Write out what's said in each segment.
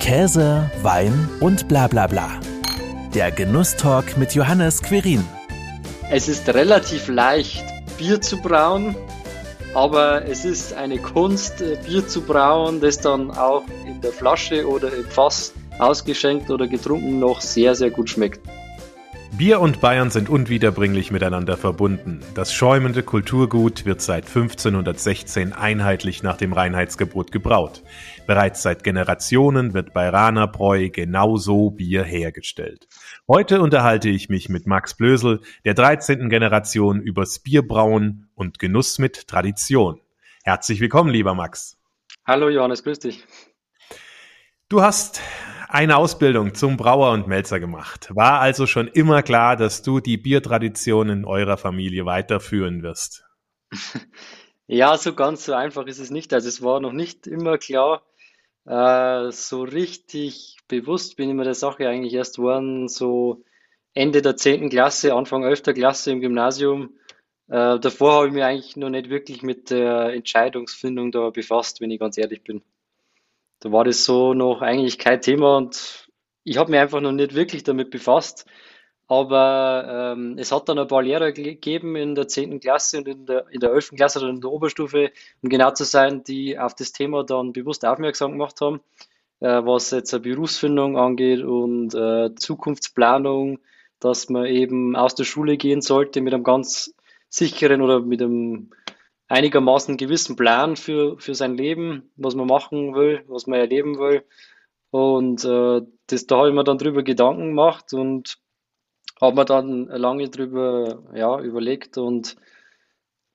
Käse, Wein und bla bla bla. Der Genusstalk mit Johannes Querin. Es ist relativ leicht, Bier zu brauen, aber es ist eine Kunst, äh, Bier zu brauen, das dann auch in der Flasche oder im Fass ausgeschenkt oder getrunken noch sehr, sehr gut schmeckt. Bier und Bayern sind unwiederbringlich miteinander verbunden. Das schäumende Kulturgut wird seit 1516 einheitlich nach dem Reinheitsgebot gebraut. Bereits seit Generationen wird bei Ranerbräu genauso Bier hergestellt. Heute unterhalte ich mich mit Max Blösel, der 13. Generation übers Bierbrauen und Genuss mit Tradition. Herzlich willkommen, lieber Max. Hallo Johannes, grüß dich. Du hast eine Ausbildung zum Brauer und Melzer gemacht. War also schon immer klar, dass du die Biertradition in eurer Familie weiterführen wirst. Ja, so ganz so einfach ist es nicht. Also es war noch nicht immer klar. Äh, so richtig bewusst bin ich mir der Sache eigentlich erst geworden, so Ende der 10. Klasse, Anfang 11. Klasse im Gymnasium. Äh, davor habe ich mich eigentlich noch nicht wirklich mit der Entscheidungsfindung da befasst, wenn ich ganz ehrlich bin. Da war das so noch eigentlich kein Thema und ich habe mich einfach noch nicht wirklich damit befasst. Aber ähm, es hat dann ein paar Lehrer gegeben in der 10. Klasse und in der, in der 11. Klasse oder in der Oberstufe, um genau zu sein, die auf das Thema dann bewusst aufmerksam gemacht haben, äh, was jetzt eine Berufsfindung angeht und äh, Zukunftsplanung, dass man eben aus der Schule gehen sollte mit einem ganz sicheren oder mit einem einigermaßen gewissen Plan für, für sein Leben, was man machen will, was man erleben will. Und äh, das, da habe ich mir dann drüber Gedanken gemacht und habe mir dann lange drüber ja, überlegt und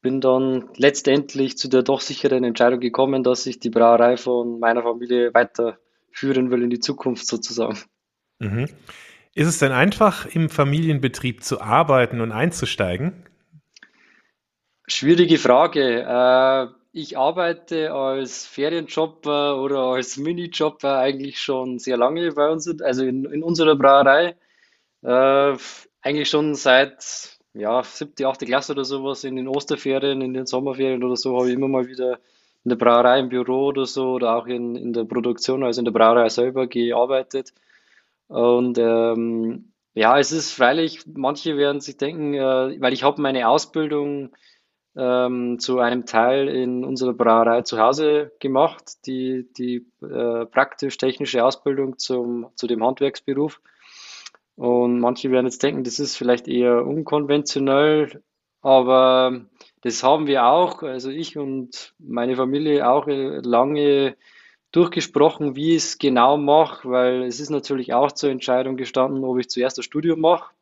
bin dann letztendlich zu der doch sicheren Entscheidung gekommen, dass ich die Brauerei von meiner Familie weiterführen will in die Zukunft sozusagen. Mhm. Ist es denn einfach, im Familienbetrieb zu arbeiten und einzusteigen? Schwierige Frage. Äh, ich arbeite als Ferienjobber oder als Minijobber eigentlich schon sehr lange bei uns, also in, in unserer Brauerei. Äh, eigentlich schon seit ja, siebte, achte Klasse oder sowas, in den Osterferien, in den Sommerferien oder so, habe ich immer mal wieder in der Brauerei im Büro oder so oder auch in, in der Produktion, also in der Brauerei selber gearbeitet. Und ähm, ja, es ist freilich, manche werden sich denken, äh, weil ich habe meine Ausbildung ähm, zu einem Teil in unserer Brauerei zu Hause gemacht, die, die äh, praktisch-technische Ausbildung zum, zu dem Handwerksberuf. Und manche werden jetzt denken, das ist vielleicht eher unkonventionell, aber das haben wir auch, also ich und meine Familie auch lange durchgesprochen, wie ich es genau mache, weil es ist natürlich auch zur Entscheidung gestanden, ob ich zuerst das Studium mache.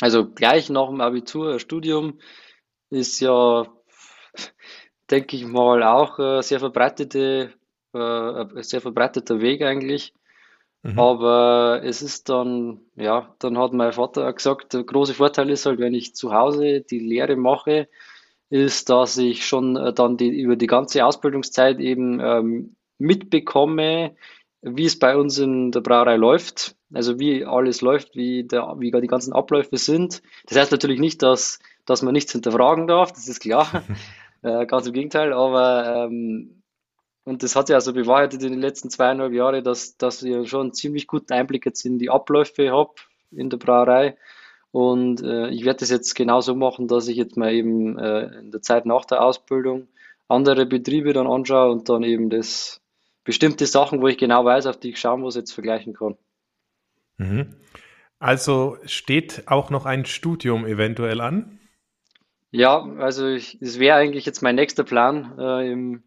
Also gleich nach dem Abitur ein Studium ist ja, denke ich mal, auch ein sehr verbreitete, äh, sehr verbreiteter Weg eigentlich. Mhm. Aber es ist dann, ja, dann hat mein Vater auch gesagt, der große Vorteil ist halt, wenn ich zu Hause die Lehre mache, ist, dass ich schon äh, dann die, über die ganze Ausbildungszeit eben ähm, mitbekomme, wie es bei uns in der Brauerei läuft, also wie alles läuft, wie, der, wie die ganzen Abläufe sind. Das heißt natürlich nicht, dass, dass man nichts hinterfragen darf, das ist klar, äh, ganz im Gegenteil, aber ähm, und das hat sich also bewahrheitet in den letzten zweieinhalb Jahren, dass, dass ich schon einen ziemlich guten Einblick jetzt in die Abläufe habe in der Brauerei. Und äh, ich werde das jetzt genauso machen, dass ich jetzt mal eben äh, in der Zeit nach der Ausbildung andere Betriebe dann anschaue und dann eben das bestimmte Sachen, wo ich genau weiß, auf die ich schauen muss, jetzt vergleichen kann. Mhm. Also steht auch noch ein Studium eventuell an? Ja, also es wäre eigentlich jetzt mein nächster Plan äh, im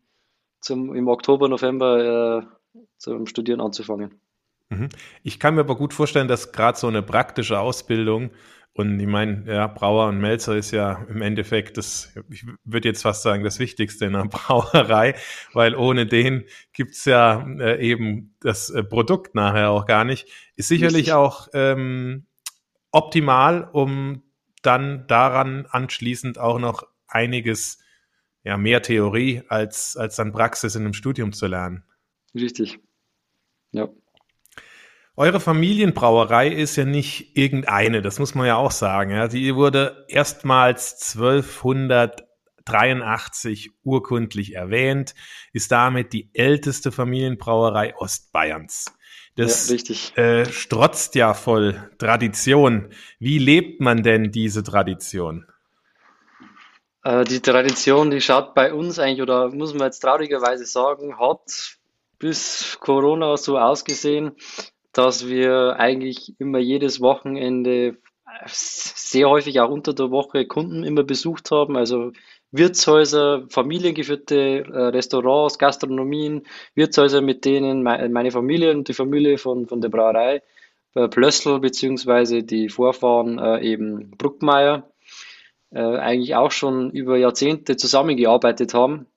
zum, im Oktober, November äh, zum Studieren anzufangen. Mhm. Ich kann mir aber gut vorstellen, dass gerade so eine praktische Ausbildung und ich meine, ja, Brauer und Melzer ist ja im Endeffekt das, ich würde jetzt fast sagen, das Wichtigste in einer Brauerei, weil ohne den gibt's ja äh, eben das äh, Produkt nachher auch gar nicht. Ist sicherlich auch ähm, optimal, um dann daran anschließend auch noch einiges ja, mehr Theorie als, als dann Praxis in einem Studium zu lernen. Richtig. Ja. Eure Familienbrauerei ist ja nicht irgendeine, das muss man ja auch sagen. Ja. Die wurde erstmals 1200 1983 urkundlich erwähnt, ist damit die älteste Familienbrauerei Ostbayerns. Das ja, richtig. Äh, strotzt ja voll Tradition. Wie lebt man denn diese Tradition? Äh, die Tradition, die schaut bei uns eigentlich, oder muss man jetzt traurigerweise sagen, hat bis Corona so ausgesehen, dass wir eigentlich immer jedes Wochenende sehr häufig auch unter der Woche Kunden immer besucht haben, also Wirtshäuser, familiengeführte äh, Restaurants, Gastronomien, Wirtshäuser, mit denen meine Familie und die Familie von, von der Brauerei äh, Plössl beziehungsweise die Vorfahren äh, eben Bruckmeier eigentlich auch schon über Jahrzehnte zusammengearbeitet haben.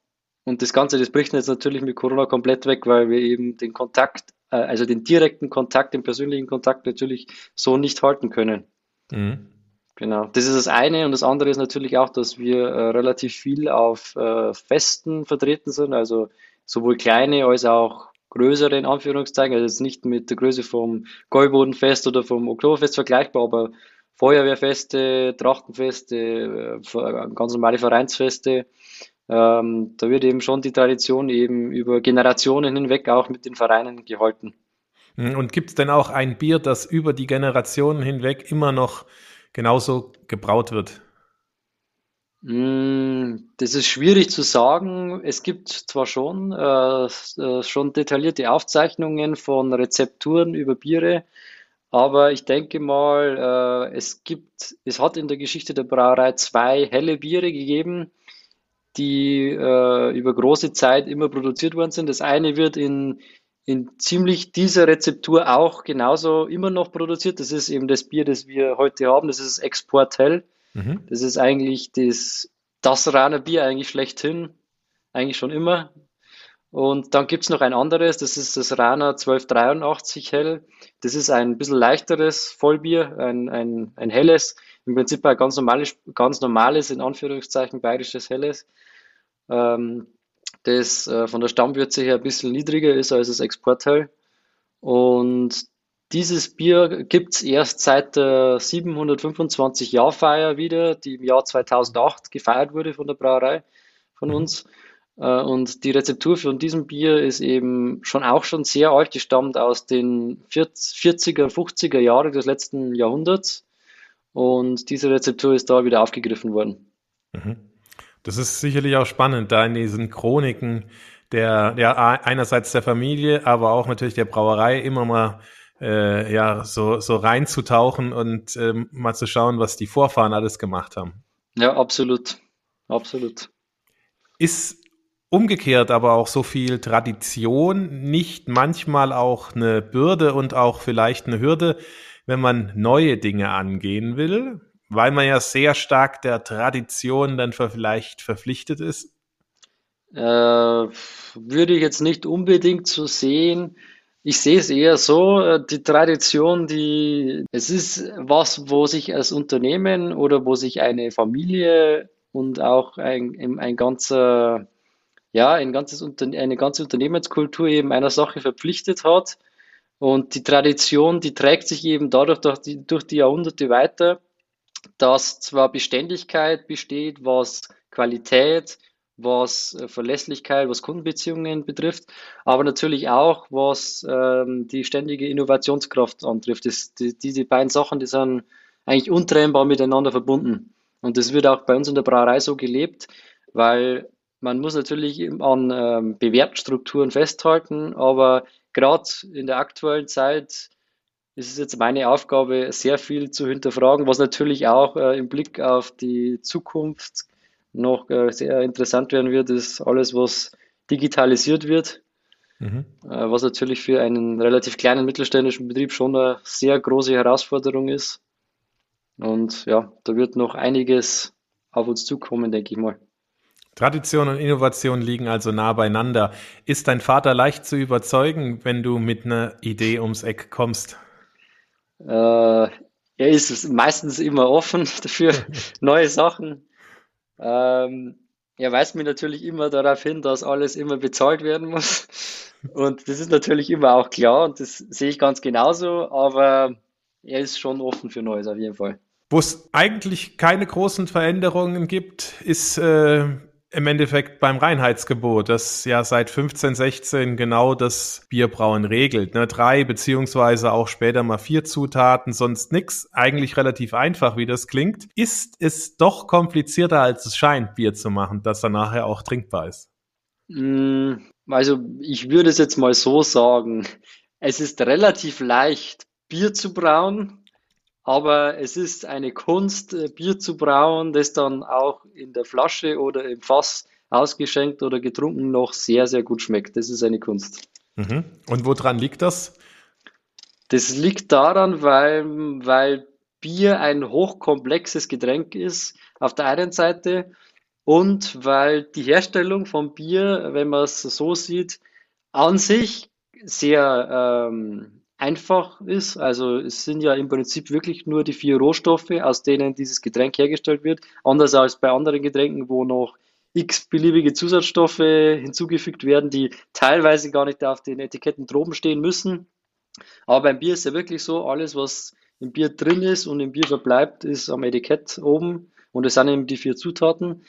Und das Ganze, das bricht jetzt natürlich mit Corona komplett weg, weil wir eben den Kontakt, also den direkten Kontakt, den persönlichen Kontakt natürlich so nicht halten können. Mhm. Genau, das ist das eine und das andere ist natürlich auch, dass wir äh, relativ viel auf äh, Festen vertreten sind, also sowohl kleine als auch größere in Anführungszeichen, also jetzt nicht mit der Größe vom Gäubodenfest oder vom Oktoberfest vergleichbar, aber Feuerwehrfeste, Trachtenfeste, äh, ganz normale Vereinsfeste. Ähm, da wird eben schon die Tradition eben über Generationen hinweg auch mit den Vereinen gehalten. Und gibt es denn auch ein Bier, das über die Generationen hinweg immer noch genauso gebraut wird? Mm, das ist schwierig zu sagen. Es gibt zwar schon, äh, äh, schon detaillierte Aufzeichnungen von Rezepturen über Biere, aber ich denke mal, äh, es gibt, es hat in der Geschichte der Brauerei zwei helle Biere gegeben, die äh, über große Zeit immer produziert worden sind. Das eine wird in in ziemlich dieser Rezeptur auch genauso immer noch produziert. Das ist eben das Bier, das wir heute haben. Das ist Export Hell. Mhm. Das ist eigentlich das, das Raner Bier eigentlich schlechthin. Eigentlich schon immer. Und dann gibt es noch ein anderes, das ist das Rana 1283 Hell. Das ist ein bisschen leichteres Vollbier, ein, ein, ein helles, im Prinzip ein ganz normales, ganz normales, in Anführungszeichen, bayerisches Helles. Ähm, das äh, von der Stammwürze her ein bisschen niedriger ist als das Exportteil. Und dieses Bier gibt es erst seit der 725 Jahr Feier wieder, die im Jahr 2008 gefeiert wurde von der Brauerei von mhm. uns. Äh, und die Rezeptur von diesem Bier ist eben schon auch schon sehr alt. Die stammt aus den 40er, 50er Jahren des letzten Jahrhunderts. Und diese Rezeptur ist da wieder aufgegriffen worden. Mhm. Das ist sicherlich auch spannend, da in diesen Chroniken der, ja, einerseits der Familie, aber auch natürlich der Brauerei immer mal äh, ja, so, so reinzutauchen und ähm, mal zu schauen, was die Vorfahren alles gemacht haben. Ja, absolut. Absolut. Ist umgekehrt aber auch so viel Tradition nicht manchmal auch eine Bürde und auch vielleicht eine Hürde, wenn man neue Dinge angehen will? Weil man ja sehr stark der Tradition dann vielleicht verpflichtet ist? Äh, würde ich jetzt nicht unbedingt so sehen. Ich sehe es eher so, äh, die Tradition, die, es ist was, wo sich als Unternehmen oder wo sich eine Familie und auch ein, ein ganzer, ja, ein ganzes, eine ganze Unternehmenskultur eben einer Sache verpflichtet hat. Und die Tradition, die trägt sich eben dadurch durch die, durch die Jahrhunderte weiter dass zwar Beständigkeit besteht, was Qualität, was äh, Verlässlichkeit, was Kundenbeziehungen betrifft, aber natürlich auch, was ähm, die ständige Innovationskraft antrifft. Das, die, diese beiden Sachen, die sind eigentlich untrennbar miteinander verbunden. Und das wird auch bei uns in der Brauerei so gelebt, weil man muss natürlich an ähm, Bewertstrukturen festhalten, aber gerade in der aktuellen Zeit ist es jetzt meine Aufgabe, sehr viel zu hinterfragen, was natürlich auch äh, im Blick auf die Zukunft noch äh, sehr interessant werden wird, ist alles, was digitalisiert wird, mhm. äh, was natürlich für einen relativ kleinen mittelständischen Betrieb schon eine sehr große Herausforderung ist. Und ja, da wird noch einiges auf uns zukommen, denke ich mal. Tradition und Innovation liegen also nah beieinander. Ist dein Vater leicht zu überzeugen, wenn du mit einer Idee ums Eck kommst? Äh, er ist meistens immer offen dafür, neue Sachen. Ähm, er weist mir natürlich immer darauf hin, dass alles immer bezahlt werden muss. Und das ist natürlich immer auch klar und das sehe ich ganz genauso, aber er ist schon offen für Neues auf jeden Fall. Wo es eigentlich keine großen Veränderungen gibt, ist äh, im Endeffekt beim Reinheitsgebot, das ja seit 1516 genau das Bierbrauen regelt. Ne? Drei beziehungsweise auch später mal vier Zutaten, sonst nix. Eigentlich relativ einfach, wie das klingt. Ist es doch komplizierter, als es scheint, Bier zu machen, das dann nachher auch trinkbar ist? Mm, also ich würde es jetzt mal so sagen. Es ist relativ leicht, Bier zu brauen. Aber es ist eine Kunst, äh, Bier zu brauen, das dann auch in der Flasche oder im Fass ausgeschenkt oder getrunken noch sehr, sehr gut schmeckt. Das ist eine Kunst. Mhm. Und woran liegt das? Das liegt daran, weil, weil Bier ein hochkomplexes Getränk ist, auf der einen Seite, und weil die Herstellung von Bier, wenn man es so sieht, an sich sehr ähm, einfach ist. Also es sind ja im Prinzip wirklich nur die vier Rohstoffe, aus denen dieses Getränk hergestellt wird. Anders als bei anderen Getränken, wo noch x beliebige Zusatzstoffe hinzugefügt werden, die teilweise gar nicht auf den Etiketten droben stehen müssen. Aber beim Bier ist ja wirklich so, alles was im Bier drin ist und im Bier verbleibt, ist am Etikett oben und es sind eben die vier Zutaten.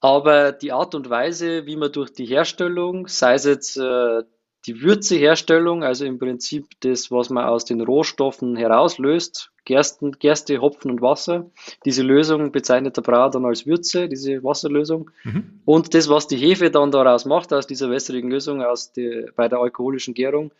Aber die Art und Weise, wie man durch die Herstellung, sei es jetzt äh, die Würzeherstellung, also im Prinzip das, was man aus den Rohstoffen herauslöst, Gersten, Gerste, Hopfen und Wasser. Diese Lösung bezeichnet der Brauer dann als Würze, diese Wasserlösung. Mhm. Und das, was die Hefe dann daraus macht, aus dieser wässrigen Lösung, aus der, bei der alkoholischen Gärung,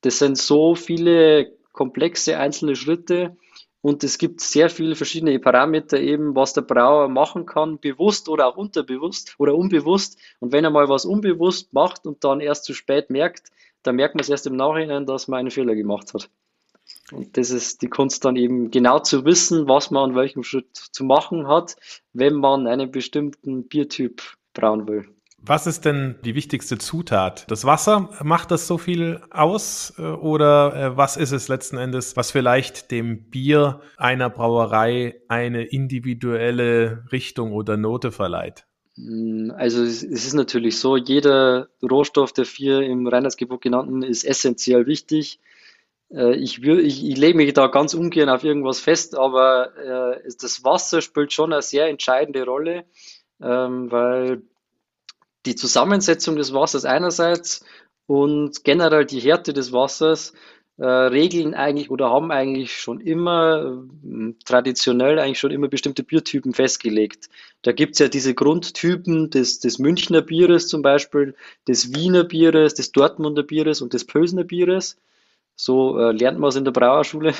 das sind so viele komplexe einzelne Schritte, und es gibt sehr viele verschiedene Parameter eben, was der Brauer machen kann, bewusst oder auch unterbewusst oder unbewusst. Und wenn er mal was unbewusst macht und dann erst zu spät merkt, dann merkt man es erst im Nachhinein, dass man einen Fehler gemacht hat. Und das ist die Kunst dann eben genau zu wissen, was man an welchem Schritt zu machen hat, wenn man einen bestimmten Biertyp brauen will. Was ist denn die wichtigste Zutat? Das Wasser macht das so viel aus äh, oder äh, was ist es letzten Endes, was vielleicht dem Bier einer Brauerei eine individuelle Richtung oder Note verleiht? Hm, also es ist natürlich so, jeder Rohstoff der vier im Reinheitsgebot genannten ist essentiell wichtig. Äh, ich, ich, ich lege mich da ganz ungern auf irgendwas fest, aber das Wasser spielt schon eine sehr entscheidende Rolle, ähm, weil die Zusammensetzung des Wassers einerseits und generell die Härte des Wassers äh, regeln eigentlich oder haben eigentlich schon immer äh, traditionell eigentlich schon immer bestimmte Biertypen festgelegt. Da gibt's ja diese Grundtypen des, des Münchner Bieres zum Beispiel, des Wiener Bieres, des Dortmunder Bieres und des Pölsner Bieres. So äh, lernt man es in der Brauerschule.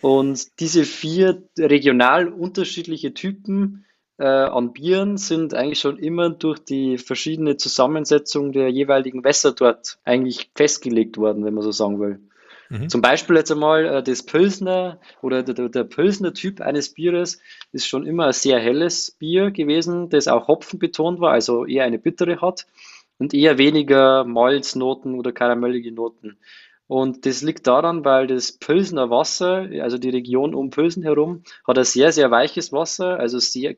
Und diese vier regional unterschiedliche Typen äh, an Bieren sind eigentlich schon immer durch die verschiedene Zusammensetzung der jeweiligen Wässer dort eigentlich festgelegt worden, wenn man so sagen will. Mhm. Zum Beispiel jetzt einmal äh, das Pilsner oder der, der Pilsner Typ eines Bieres ist schon immer ein sehr helles Bier gewesen, das auch Hopfen betont war, also eher eine bittere hat und eher weniger Malznoten oder karamellige Noten. Und das liegt daran, weil das Pilsener Wasser, also die Region um Pilsen herum, hat ein sehr, sehr weiches Wasser, also sehr,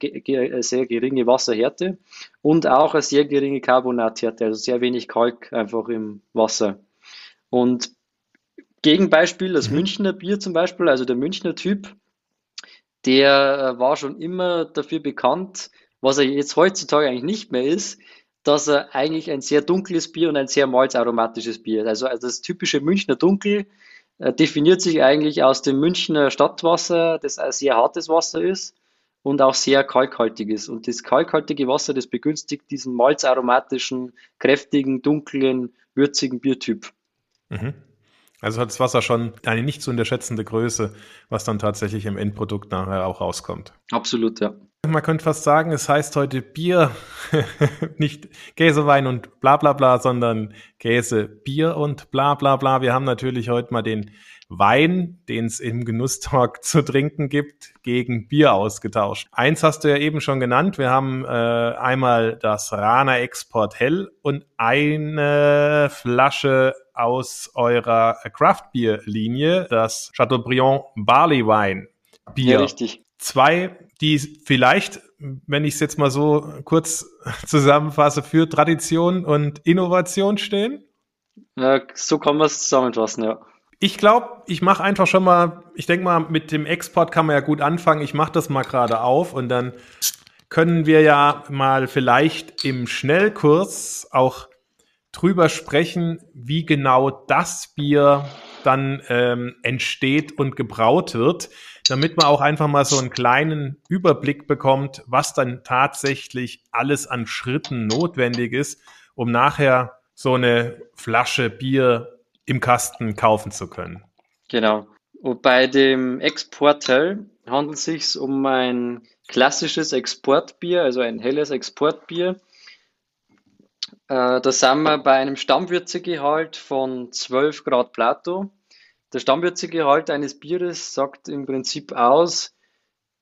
sehr geringe Wasserhärte und auch eine sehr geringe Carbonathärte, also sehr wenig Kalk einfach im Wasser. Und Gegenbeispiel, das mhm. Münchner Bier zum Beispiel, also der Münchner Typ, der äh, war schon immer dafür bekannt, was er jetzt heutzutage eigentlich nicht mehr ist, dass er eigentlich ein sehr dunkles Bier und ein sehr malzaromatisches Bier ist. Also, also das typische Münchner Dunkel äh, definiert sich eigentlich aus dem Münchner Stadtwasser, das ein sehr hartes Wasser ist und auch sehr kalkhaltig ist. Und das kalkhaltige Wasser, das begünstigt diesen malzaromatischen, kräftigen, dunklen, würzigen Biertyp. Mhm. Also hat das Wasser schon eine nicht zu unterschätzende Größe, was dann tatsächlich im Endprodukt nachher auch rauskommt. Absolut, ja. Man könnte fast sagen, es heißt heute Bier, nicht Käsewein und bla bla bla, sondern Käse, Bier und bla bla bla. Wir haben natürlich heute mal den Wein, den es im Genusstalk zu trinken gibt, gegen Bier ausgetauscht. Eins hast du ja eben schon genannt. Wir haben äh, einmal das Rana Export Hell und eine Flasche aus eurer Craft Beer Linie, das Chateaubriand Barley Wine Bier. Ja, richtig. Zwei, die vielleicht, wenn ich es jetzt mal so kurz zusammenfasse, für Tradition und Innovation stehen. Ja, so kann man es zusammenfassen, ja. Ich glaube, ich mache einfach schon mal, ich denke mal, mit dem Export kann man ja gut anfangen. Ich mache das mal gerade auf und dann können wir ja mal vielleicht im Schnellkurs auch drüber sprechen, wie genau das Bier dann ähm, entsteht und gebraut wird, damit man auch einfach mal so einen kleinen Überblick bekommt, was dann tatsächlich alles an Schritten notwendig ist, um nachher so eine Flasche Bier im Kasten kaufen zu können. Genau. Und bei dem Exportel handelt es sich um ein klassisches Exportbier, also ein helles Exportbier. Äh, da sind wir bei einem Stammwürzegehalt von 12 Grad Plato. Der Stammwürzegehalt eines Bieres sagt im Prinzip aus,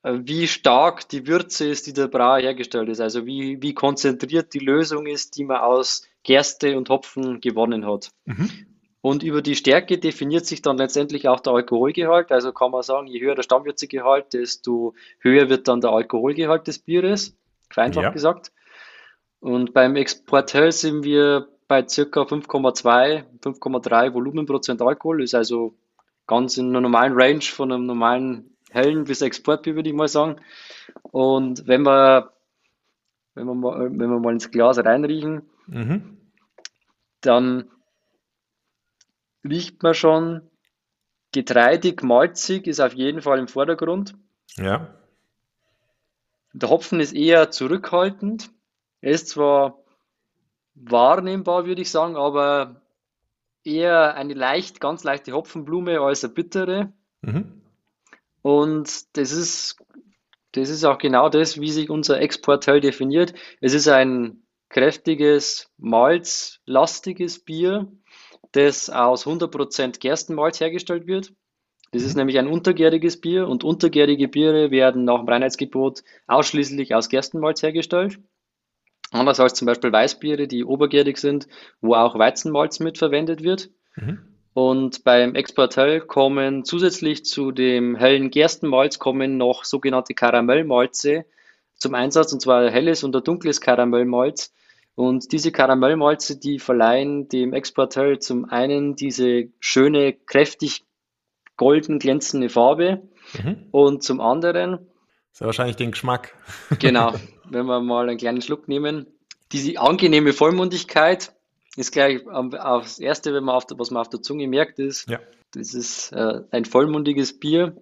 äh, wie stark die Würze ist, die der Brauer hergestellt ist. Also wie, wie konzentriert die Lösung ist, die man aus Gerste und Hopfen gewonnen hat. Mhm. Und über die Stärke definiert sich dann letztendlich auch der Alkoholgehalt. Also kann man sagen, je höher der Stammwürzegehalt, desto höher wird dann der Alkoholgehalt des Bieres, vereinfacht ja. gesagt. Und beim Exportel sind wir bei circa 5,2, 5,3 Volumenprozent Alkohol, ist also ganz in einer normalen Range von einem normalen hellen bis Exportbier, würde ich mal sagen. Und wenn wir, wenn wir, mal, wenn wir mal ins Glas reinriechen, mhm. dann riecht man schon, getreidig, malzig ist auf jeden Fall im Vordergrund. Ja. Der Hopfen ist eher zurückhaltend. Er ist zwar wahrnehmbar, würde ich sagen, aber eher eine leicht, ganz leichte Hopfenblume als eine bittere. Mhm. Und das ist, das ist auch genau das, wie sich unser Exportteil definiert. Es ist ein kräftiges, malzlastiges Bier, das aus 100% Gerstenmalz hergestellt wird. Das ist mhm. nämlich ein untergäriges Bier und untergärige Biere werden nach dem Reinheitsgebot ausschließlich aus Gerstenmalz hergestellt. Anders als zum Beispiel Weißbiere, die obergärig sind, wo auch Weizenmalz mit verwendet wird. Mhm. Und beim Exportell kommen zusätzlich zu dem hellen Gerstenmalz kommen noch sogenannte Karamellmalze zum Einsatz, und zwar helles und ein dunkles Karamellmalz. Und diese Karamellmalze, die verleihen dem Exportell zum einen diese schöne, kräftig golden glänzende Farbe mhm. und zum anderen. Das ist ja wahrscheinlich den Geschmack. Genau, wenn wir mal einen kleinen Schluck nehmen. Diese angenehme Vollmundigkeit ist gleich das Erste, wenn man auf, was man auf der Zunge merkt, ist, ja. das ist äh, ein vollmundiges Bier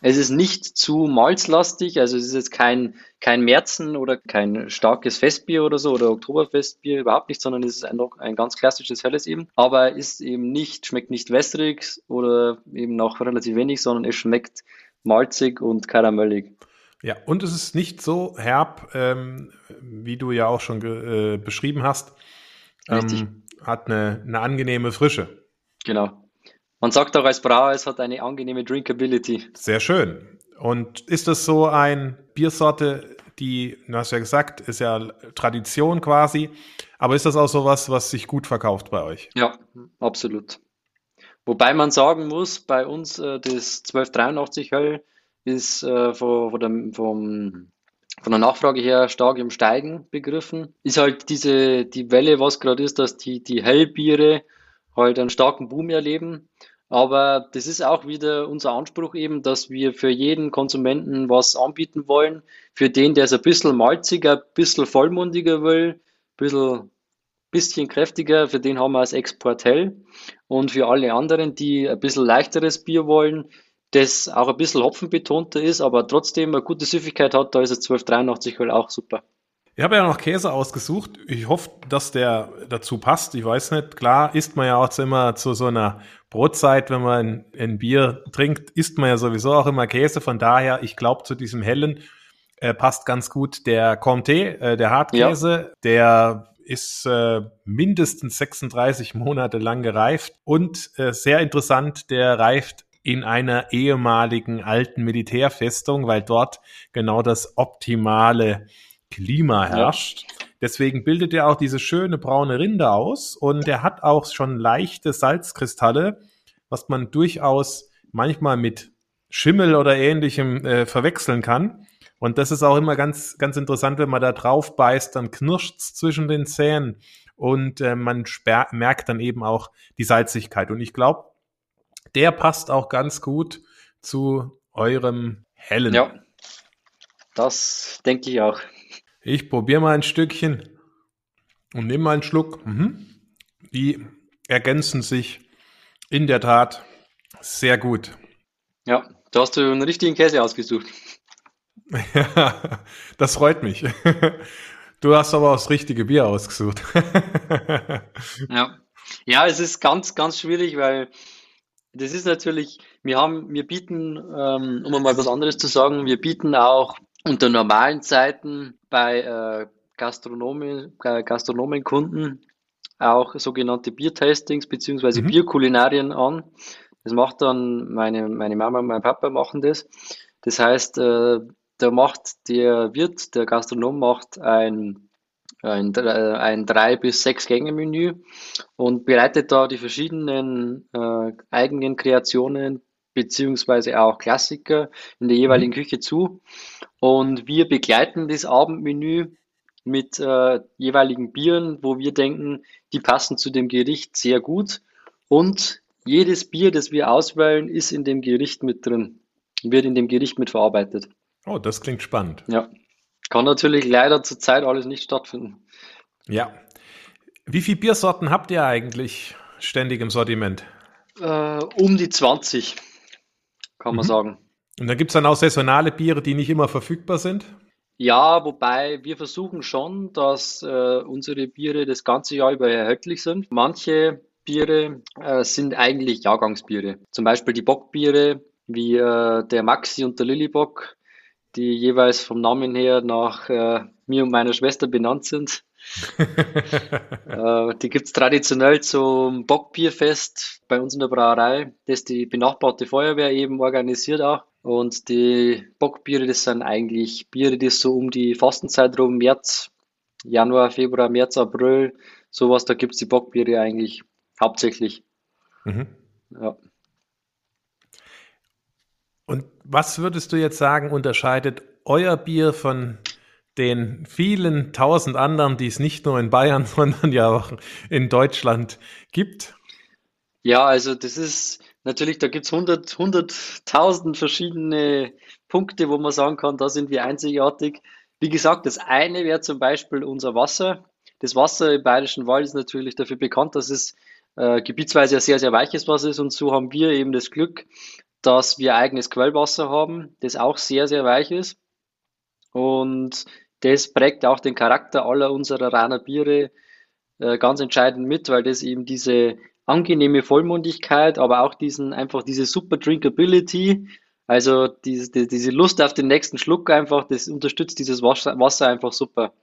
es ist nicht zu malzlastig, also es ist jetzt kein, kein Märzen oder kein starkes Festbier oder so oder Oktoberfestbier, überhaupt nicht, sondern es ist ein, ein ganz klassisches helles eben. Aber ist eben nicht, schmeckt nicht wässrig oder eben noch relativ wenig, sondern es schmeckt malzig und karamellig. Ja, und es ist nicht so herb, ähm, wie du ja auch schon äh, beschrieben hast. Ähm, hat eine, eine angenehme Frische. Genau. Man sagt auch als Brauer, es hat eine angenehme Drinkability. Sehr schön. Und ist das so ein Biersorte, die, du hast ja gesagt, ist ja Tradition quasi, aber ist das auch sowas, was sich gut verkauft bei euch? Ja, absolut. Wobei man sagen muss, bei uns äh, das 1283 Höll ist äh, von, von, dem, vom, von der Nachfrage her stark im Steigen begriffen. Ist halt diese, die Welle, was gerade ist, dass die, die Hellbiere halt einen starken Boom erleben. Aber das ist auch wieder unser Anspruch eben, dass wir für jeden Konsumenten was anbieten wollen. Für den, der es ein bisschen malziger, ein bisschen vollmundiger will, ein bisschen, bisschen kräftiger, für den haben wir das Exportell. Und für alle anderen, die ein bisschen leichteres Bier wollen, das auch ein bisschen hopfenbetonter ist, aber trotzdem eine gute Süffigkeit hat, da ist das 1283 halt auch super. Ich habe ja noch Käse ausgesucht. Ich hoffe, dass der dazu passt. Ich weiß nicht. Klar isst man ja auch immer zu so einer Brotzeit, wenn man ein, ein Bier trinkt, isst man ja sowieso auch immer Käse. Von daher, ich glaube, zu diesem hellen äh, passt ganz gut der Comté, äh, der Hartkäse. Ja. Der ist äh, mindestens 36 Monate lang gereift und äh, sehr interessant, der reift in einer ehemaligen alten Militärfestung, weil dort genau das optimale Klima herrscht. Ja. Deswegen bildet er auch diese schöne braune Rinde aus und er hat auch schon leichte Salzkristalle, was man durchaus manchmal mit Schimmel oder ähnlichem äh, verwechseln kann. Und das ist auch immer ganz, ganz interessant, wenn man da drauf beißt, dann knirscht's zwischen den Zähnen und äh, man merkt dann eben auch die Salzigkeit. Und ich glaube, der passt auch ganz gut zu eurem hellen. Ja, das denke ich auch. Ich probiere mal ein Stückchen und nehme mal einen Schluck. Mhm. Die ergänzen sich in der Tat sehr gut. Ja, da hast du einen richtigen Käse ausgesucht. Ja, das freut mich. Du hast aber auch das richtige Bier ausgesucht. Ja. Ja, es ist ganz, ganz schwierig, weil das ist natürlich, wir haben, wir bieten, ähm, um mal was anderes zu sagen, wir bieten auch unter normalen Zeiten bei äh, Gastronomen, äh, Gastronomenkunden auch sogenannte Biertastings beziehungsweise Mhm. Bierkulinarien an. Das macht dann meine, meine Mama und mein Papa machen das. Das heißt, äh, da macht der Wirt, der Gastronom macht ein, ein, drei- ein drei bis sechs Gänge-Menü und bereitet da die verschiedenen äh, eigenen Kreationen beziehungsweise auch Klassiker in der jeweiligen Küche zu. Und wir begleiten das Abendmenü mit äh, jeweiligen Bieren, wo wir denken, die passen zu dem Gericht sehr gut. Und jedes Bier, das wir auswählen, ist in dem Gericht mit drin, wird in dem Gericht mit verarbeitet. Oh, das klingt spannend. Ja, kann natürlich leider zurzeit alles nicht stattfinden. Ja. Wie viele Biersorten habt ihr eigentlich ständig im Sortiment? Äh, um die 20, kann man Mhm. sagen. Und dann gibt es dann auch saisonale Biere, die nicht immer verfügbar sind? Ja, wobei wir versuchen schon, dass äh, unsere Biere das ganze Jahr über erhältlich sind. Manche Biere äh, sind eigentlich Jahrgangsbiere. Zum Beispiel die Bockbiere, wie äh, der Maxi und der Lillibock, die jeweils vom Namen her nach äh, mir und meiner Schwester benannt sind. Äh, die gibt's traditionell zum Bockbierfest bei uns in der Brauerei, das die benachbarte Feuerwehr eben organisiert auch. Und die Bockbiere, das sind eigentlich Biere, die so um die Fastenzeit rum, März, Januar, Februar, März, April, sowas, da gibt's die Bockbiere eigentlich hauptsächlich. Mhm. Ja. Und was würdest du jetzt sagen, unterscheidet euer Bier von den vielen tausend anderen, die es nicht nur in Bayern, sondern ja auch in Deutschland gibt? Ja, also das ist natürlich, da gibt's hundert, hunderttausend verschiedene Punkte, wo man sagen kann, da sind wir einzigartig. Wie gesagt, das eine wäre zum Beispiel unser Wasser. Das Wasser im Bayerischen Wald ist natürlich dafür bekannt, dass es äh, gebietsweise ein sehr, sehr weiches Wasser ist und so haben wir eben das Glück, dass wir eigenes Quellwasser haben, das auch sehr, sehr weich ist. Und das prägt auch den Charakter aller unserer Raner Biere äh, ganz entscheidend mit, weil das eben diese angenehme Vollmundigkeit, aber auch diesen einfach diese super Drinkability, also diese, die- diese Lust auf den nächsten Schluck einfach, das unterstützt dieses Wasser, Wasser einfach super.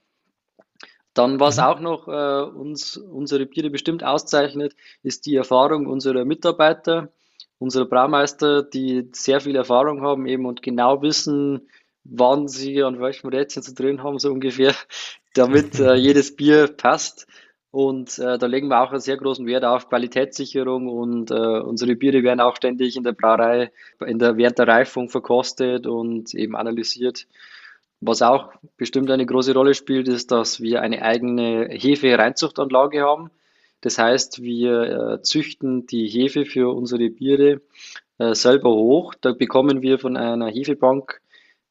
Dann, was Mhm. auch noch äh, uns unsere Biere bestimmt auszeichnet, ist die Erfahrung unserer Mitarbeiter, unserer Braumeister, die sehr viel Erfahrung haben eben und genau wissen, wann sie an welchem Rädchen zu drehen haben, so ungefähr, damit äh, jedes Bier passt. Und äh, da legen wir auch einen sehr großen Wert auf Qualitätssicherung und äh, unsere Biere werden auch ständig in der Brauerei, in der, während der Reifung verkostet und eben analysiert. Was auch bestimmt eine große Rolle spielt, ist, dass wir eine eigene Hefe-Reinzuchtanlage haben. Das heißt, wir äh, züchten die Hefe für unsere Biere äh, selber hoch. Da bekommen wir von einer Hefebank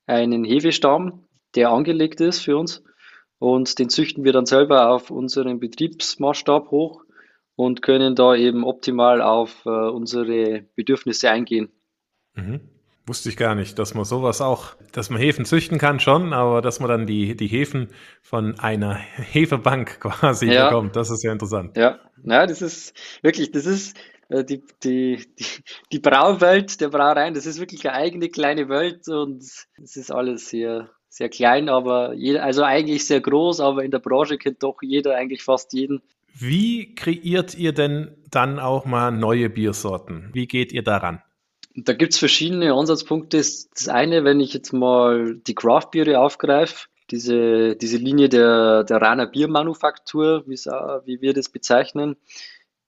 einen Hefestamm, der angelegt ist für uns. Und den züchten wir dann selber auf unseren Betriebsmaßstab hoch und können da eben optimal auf äh, unsere Bedürfnisse eingehen. Mhm. Wusste ich gar nicht, dass man sowas auch, dass man Hefen züchten kann schon, aber dass man dann die, die Hefen von einer Hefebank quasi Ja. bekommt. Das ist ja interessant. Ja, na, das ist wirklich, das ist äh, die, die, die, die Brauwelt der Brauereien, das ist wirklich eine eigene kleine Welt und es ist alles sehr, sehr klein, aber jeder, also eigentlich sehr groß, aber in der Branche kennt doch jeder eigentlich fast jeden. Wie kreiert ihr denn dann auch mal neue Biersorten? Wie geht ihr daran? Da gibt's verschiedene Ansatzpunkte. Das eine, wenn ich jetzt mal die Craft-Biere aufgreife, diese, diese Linie der, der Rainer Biermanufaktur, wie wir das bezeichnen,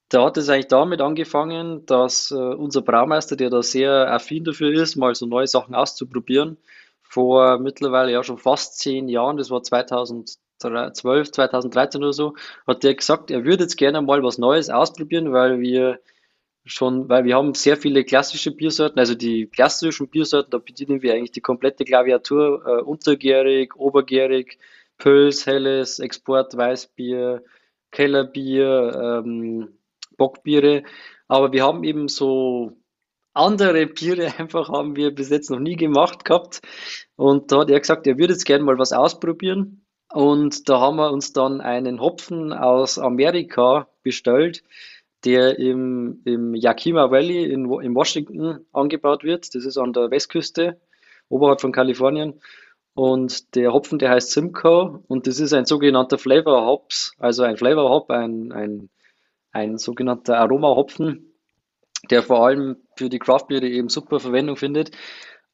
da hat es eigentlich damit angefangen, dass äh, unser Braumeister, der da sehr affin dafür ist, mal so neue Sachen auszuprobieren, vor mittlerweile ja schon fast zehn Jahren, das war 2012, 2013 oder so, hat der gesagt, er würde jetzt gerne mal was Neues ausprobieren, weil wir schon, weil wir haben sehr viele klassische Biersorten, also die klassischen Biersorten, da bedienen wir eigentlich die komplette Klaviatur, äh, untergärig, obergärig, Pils, Helles, Export, Weißbier, Kellerbier, ähm, Bockbiere. Aber wir haben eben so andere Biere einfach haben wir bis jetzt noch nie gemacht gehabt. Und da hat er gesagt, er würde jetzt gerne mal was ausprobieren. Und da haben wir uns dann einen Hopfen aus Amerika bestellt, der im, im Yakima Valley in, in Washington angebaut wird. Das ist an der Westküste, oberhalb von Kalifornien. Und der Hopfen, der heißt Simcoe und das ist ein sogenannter Flavor Hops, also ein Flavor Hop, ein, ein, ein sogenannter Aroma-Hopfen, der vor allem für die Craftbiere eben super Verwendung findet.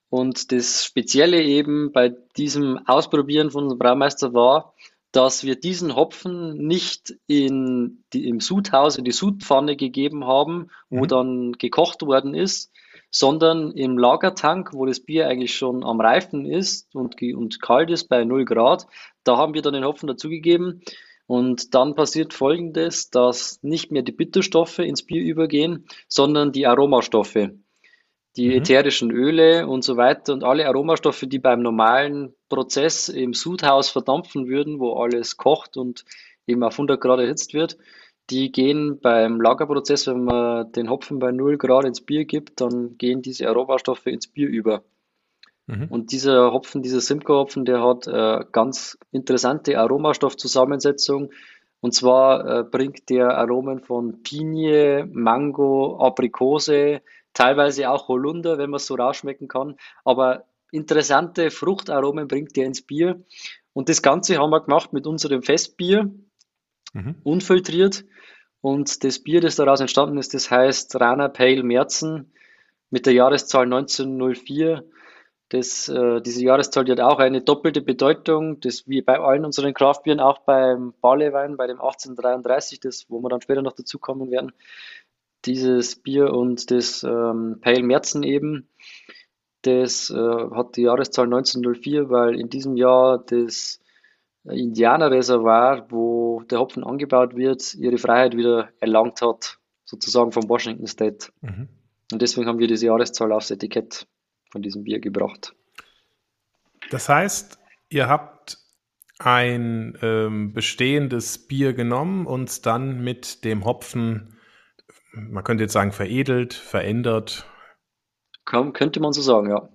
Und das Spezielle eben bei diesem Ausprobieren von unserem Braumeister war, dass wir diesen Hopfen nicht in die, im Sudhaus, in die Sudpfanne gegeben haben, wo mhm. dann gekocht worden ist, sondern im Lagertank, wo das Bier eigentlich schon am Reifen ist und, und kalt ist bei 0 Grad, da haben wir dann den Hopfen dazugegeben. Und dann passiert Folgendes, dass nicht mehr die Bitterstoffe ins Bier übergehen, sondern die Aromastoffe. Die mhm. ätherischen Öle und so weiter und alle Aromastoffe, die beim normalen Prozess im Sudhaus verdampfen würden, wo alles kocht und eben auf 100 Grad erhitzt wird, die gehen beim Lagerprozess, wenn man den Hopfen bei 0 Grad ins Bier gibt, dann gehen diese Aromastoffe ins Bier über. Mhm. Und dieser Hopfen, dieser Simcoe-Hopfen, der hat äh, ganz interessante Aromastoffzusammensetzung. Und zwar äh, bringt der Aromen von Pinie, Mango, Aprikose, teilweise auch Holunder, wenn man es so rausschmecken kann. Aber interessante Fruchtaromen bringt der ins Bier. Und das Ganze haben wir gemacht mit unserem Festbier, mhm. unfiltriert. Und das Bier, das daraus entstanden ist, das heißt Rana Pale Merzen mit der Jahreszahl 1904. Das, äh, diese Jahreszahl die hat auch eine doppelte Bedeutung, das wie bei allen unseren Kraftbieren, auch beim Barleywein, bei dem 1833, das, wo wir dann später noch dazu kommen werden, dieses Bier und das ähm, Pale Merzen eben, das äh, hat die Jahreszahl 1904, weil in diesem Jahr das Indianerreservoir, wo der Hopfen angebaut wird, ihre Freiheit wieder erlangt hat, sozusagen vom Washington State. Mhm. Und deswegen haben wir diese Jahreszahl aufs Etikett von diesem Bier gebracht. Das heißt, ihr habt ein ähm, bestehendes Bier genommen und dann mit dem Hopfen, man könnte jetzt sagen, veredelt, verändert. Könnte man so sagen, ja.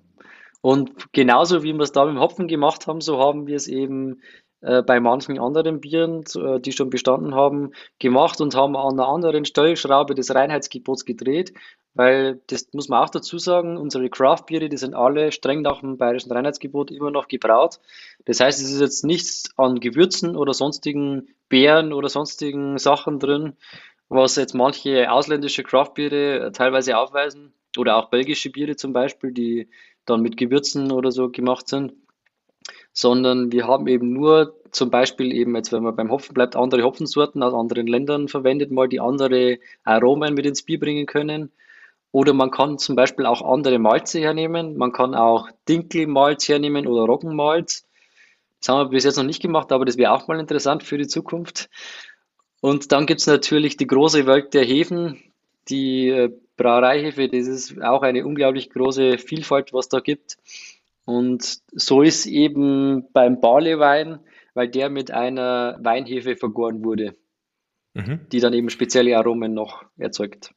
Und genauso wie wir es da mit dem Hopfen gemacht haben, so haben wir es eben äh, bei manchen anderen Bieren, äh, die schon bestanden haben, gemacht und haben an einer anderen Stellschraube des Reinheitsgebots gedreht, weil das muss man auch dazu sagen, unsere Craft-Biere, die sind alle streng nach dem bayerischen Reinheitsgebot immer noch gebraut. Das heißt, es ist jetzt nichts an Gewürzen oder sonstigen Beeren oder sonstigen Sachen drin, was jetzt manche ausländische Craft-Biere äh, teilweise aufweisen oder auch belgische Biere zum Beispiel, die dann mit Gewürzen oder so gemacht sind sondern wir haben eben nur zum Beispiel eben jetzt, wenn man beim Hopfen bleibt, andere Hopfensorten aus anderen Ländern verwendet, mal die andere Aromen mit ins Bier bringen können. Oder man kann zum Beispiel auch andere Malze hernehmen. Man kann auch Dinkelmalz hernehmen oder Roggenmalz. Das haben wir bis jetzt noch nicht gemacht, aber das wäre auch mal interessant für die Zukunft. Und dann gibt es natürlich die große Welt der Hefen, die äh, Brauereihefe. Das ist auch eine unglaublich große Vielfalt, was da gibt. Und so ist eben beim Barleywein, weil der mit einer Weinhefe vergoren wurde, mhm. die dann eben spezielle Aromen noch erzeugt.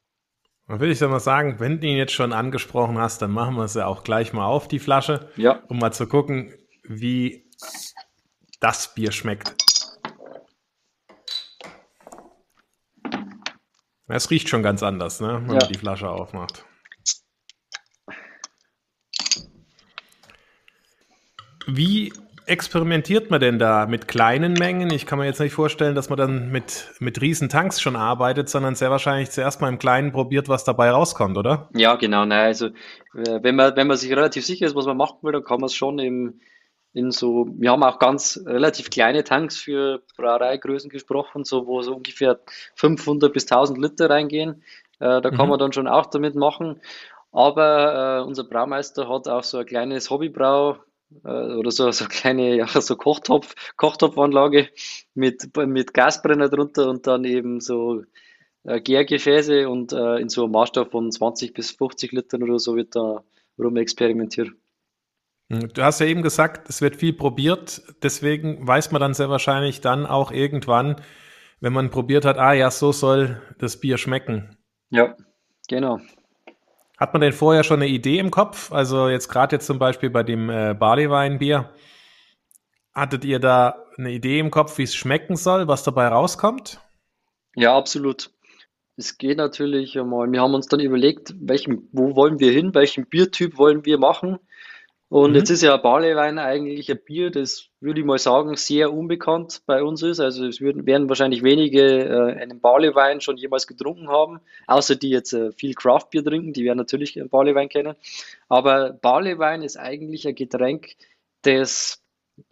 Dann würde ich dann mal sagen, wenn du ihn jetzt schon angesprochen hast, dann machen wir es ja auch gleich mal auf, die Flasche, ja. um mal zu gucken, wie das Bier schmeckt. Es riecht schon ganz anders, ne, wenn ja. man die Flasche aufmacht. Wie experimentiert man denn da mit kleinen Mengen? Ich kann mir jetzt nicht vorstellen, dass man dann mit, mit riesen Tanks schon arbeitet, sondern sehr wahrscheinlich zuerst mal im Kleinen probiert, was dabei rauskommt, oder? Ja, genau. Nein, also äh, wenn man, wenn man sich relativ sicher ist, was man machen will, dann kann man es schon im, in so, wir haben auch ganz relativ kleine Tanks für Brauereigrößen gesprochen, so wo so ungefähr 500 bis 1000 Liter reingehen. Äh, da kann mhm. man dann schon auch damit machen. Aber äh, unser Braumeister hat auch so ein kleines Hobbybrau äh, oder so, so kleine, ja, so Kochtopf, Kochtopfanlage mit, mit Gasbrenner drunter und dann eben so äh, Gärgefäße und äh, in so einem Maßstab von 20 bis 50 Litern oder so wird da rum experimentiert. Du hast ja eben gesagt, es wird viel probiert, deswegen weiß man dann sehr wahrscheinlich dann auch irgendwann, wenn man probiert hat, ah ja, so soll das Bier schmecken. Ja, genau. Hat man denn vorher schon eine Idee im Kopf? Also jetzt gerade jetzt zum Beispiel bei dem äh, Barleyweinbier, hattet ihr da eine Idee im Kopf, wie es schmecken soll, was dabei rauskommt? Ja, absolut. Es geht natürlich einmal. Wir haben uns dann überlegt, welchen, wo wollen wir hin, welchen Biertyp wollen wir machen. Und mhm. jetzt ist ja Barleywein eigentlich ein Bier, das würde ich mal sagen, sehr unbekannt bei uns ist. Also es würden, werden wahrscheinlich wenige äh, einen Barleywein schon jemals getrunken haben, außer die jetzt äh, viel Craftbier trinken, die werden natürlich einen Barleywein kennen. Aber Barleywein ist eigentlich ein Getränk, das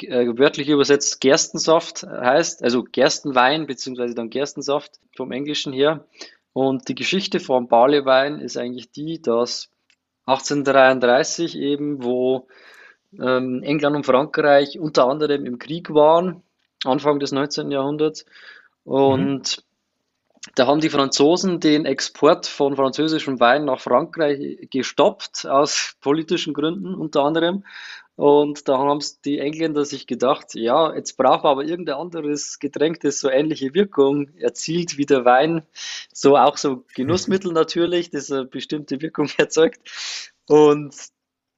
äh, wörtlich übersetzt Gerstensaft heißt, also Gerstenwein beziehungsweise dann Gerstensaft vom Englischen her. Und die Geschichte vom Barleywein ist eigentlich die, dass 1833 eben, wo ähm, England und Frankreich unter anderem im Krieg waren, Anfang des 19. Jahrhunderts. Und mhm. da haben die Franzosen den Export von französischem Wein nach Frankreich gestoppt, aus politischen Gründen unter anderem. Und da haben die Engländer sich gedacht, ja, jetzt brauchen wir aber irgendein anderes Getränk, das so ähnliche Wirkung erzielt wie der Wein. So auch so Genussmittel natürlich, das eine bestimmte Wirkung erzeugt. Und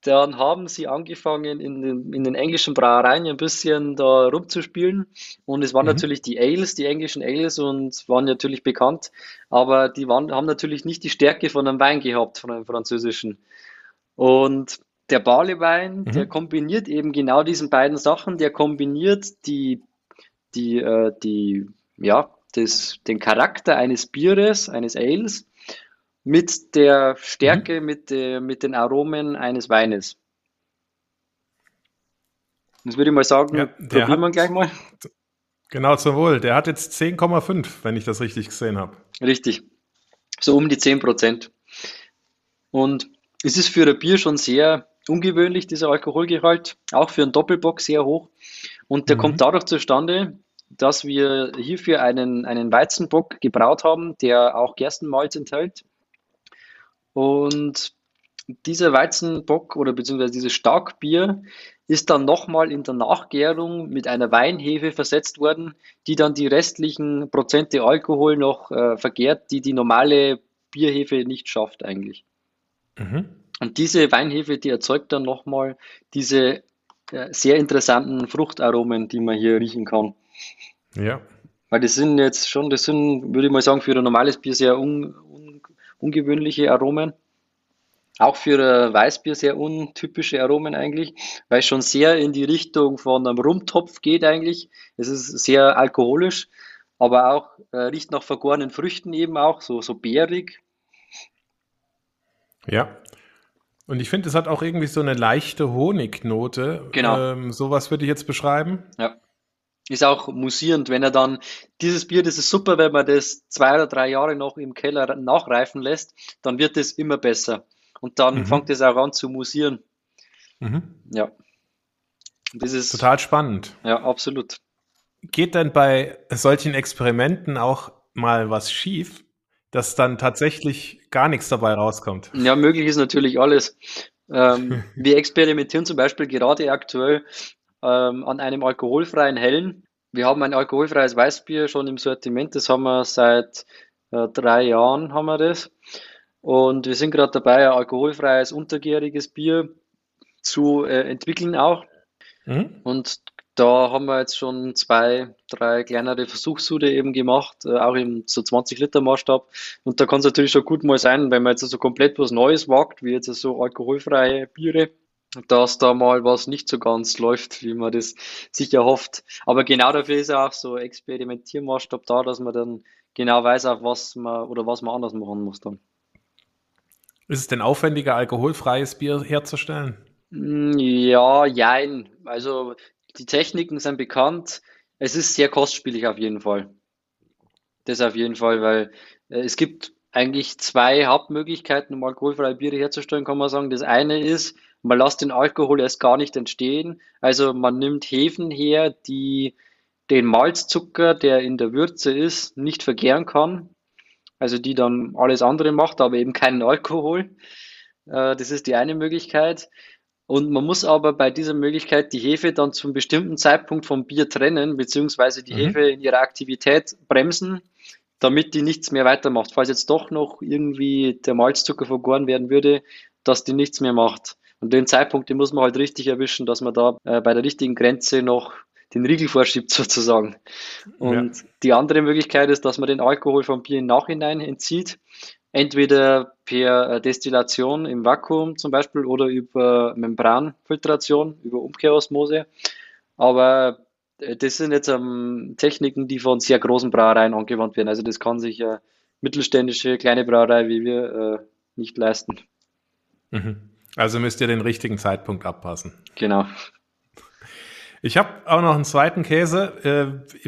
dann haben sie angefangen, in den, in den englischen Brauereien ein bisschen da rumzuspielen. Und es waren mhm. natürlich die Ales, die englischen Ales, und waren natürlich bekannt. Aber die waren, haben natürlich nicht die Stärke von einem Wein gehabt, von einem französischen. Und der Barleywein, mhm. der kombiniert eben genau diesen beiden Sachen. Der kombiniert die, die, äh, die, ja, das, den Charakter eines Bieres, eines Ales, mit der Stärke, mhm. mit, der, mit den Aromen eines Weines. Das würde ich mal sagen, ja, probieren wir gleich mal. Genau, zum Wohl. Der hat jetzt 10,5, wenn ich das richtig gesehen habe. Richtig. So um die 10 Prozent. Und es ist für ein Bier schon sehr ungewöhnlich, dieser Alkoholgehalt, auch für einen Doppelbock sehr hoch. Und der mhm. kommt dadurch zustande, dass wir hierfür einen, einen Weizenbock gebraut haben, der auch Gerstenmalz enthält. Und dieser Weizenbock oder beziehungsweise dieses Starkbier ist dann nochmal in der Nachgärung mit einer Weinhefe versetzt worden, die dann die restlichen Prozente Alkohol noch äh, vergärt, die die normale Bierhefe nicht schafft eigentlich. Mhm. Und diese Weinhefe, die erzeugt dann nochmal diese äh, sehr interessanten Fruchtaromen, die man hier riechen kann. Ja. Weil das sind jetzt schon, das sind, würde ich mal sagen, für ein normales Bier sehr un, un, ungewöhnliche Aromen. Auch für ein Weißbier sehr untypische Aromen eigentlich, weil es schon sehr in die Richtung von einem Rumtopf geht eigentlich. Es ist sehr alkoholisch, aber auch äh, riecht nach vergorenen Früchten eben auch, so, so beerig. Ja, und ich finde, es hat auch irgendwie so eine leichte Honignote. Genau. Ähm, sowas würde ich jetzt beschreiben. Ja. Ist auch musierend, wenn er dann, dieses Bier, das ist super, wenn man das zwei oder drei Jahre noch im Keller nachreifen lässt, dann wird es immer besser. Und dann mhm. fängt es auch an zu musieren. Mhm. Ja. Das ist total spannend. Ja, absolut. Geht denn bei solchen Experimenten auch mal was schief? Dass dann tatsächlich gar nichts dabei rauskommt. Ja, möglich ist natürlich alles. Ähm, wir experimentieren zum Beispiel gerade aktuell ähm, an einem alkoholfreien Hellen. Wir haben ein alkoholfreies Weißbier schon im Sortiment, das haben wir seit äh, drei Jahren haben wir das. Und wir sind gerade dabei, ein alkoholfreies, untergäriges Bier zu äh, entwickeln auch. Mhm. Und da haben wir jetzt schon zwei, drei kleinere Versuchssude eben gemacht, äh, auch im so 20 Liter Maßstab. Und da kann es natürlich schon gut mal sein, wenn man jetzt so also komplett was Neues wagt, wie jetzt so alkoholfreie Biere, dass da mal was nicht so ganz läuft, wie man das sich erhofft. Aber genau dafür ist auch so Experimentiermaßstab da, dass man dann genau weiß, auf was man oder was man anders machen muss dann. Ist es denn aufwendiger, alkoholfreies Bier herzustellen? Mm, ja, jein. Also die Techniken sind bekannt. Es ist sehr kostspielig auf jeden Fall. Das auf jeden Fall, weil äh, es gibt eigentlich zwei Hauptmöglichkeiten, um alkoholfreie Biere herzustellen, kann man sagen. Das eine ist, man lässt den Alkohol erst gar nicht entstehen. Also man nimmt Hefen her, die den Malzzucker, der in der Würze ist, nicht vergären kann. also die dann alles andere macht, aber eben keinen Alkohol. Äh, das ist die eine Möglichkeit. Und man muss aber bei dieser Möglichkeit die Hefe dann zum bestimmten Zeitpunkt vom Bier trennen, beziehungsweise die mhm. Hefe in ihrer Aktivität bremsen, damit die nichts mehr weitermacht. Falls jetzt doch noch irgendwie der Malzzucker vergoren werden würde, dass die nichts mehr macht. Und den Zeitpunkt, den muss man halt richtig erwischen, dass man da äh, bei der richtigen Grenze noch den Riegel vorschiebt sozusagen. Und ja. die andere Möglichkeit ist, dass man den Alkohol vom Bier im Nachhinein entzieht. Entweder per äh, Destillation im Vakuum zum Beispiel oder über Membranfiltration, über Umkehrosmose. Aber äh, das sind jetzt ähm, Techniken, die von sehr großen Brauereien angewandt werden. Also das kann sich eine mittelständische kleine Brauerei wie wir äh, nicht leisten. Mhm. Also müsst ihr den richtigen Zeitpunkt abpassen. Genau. Ich habe auch noch einen zweiten Käse. Äh,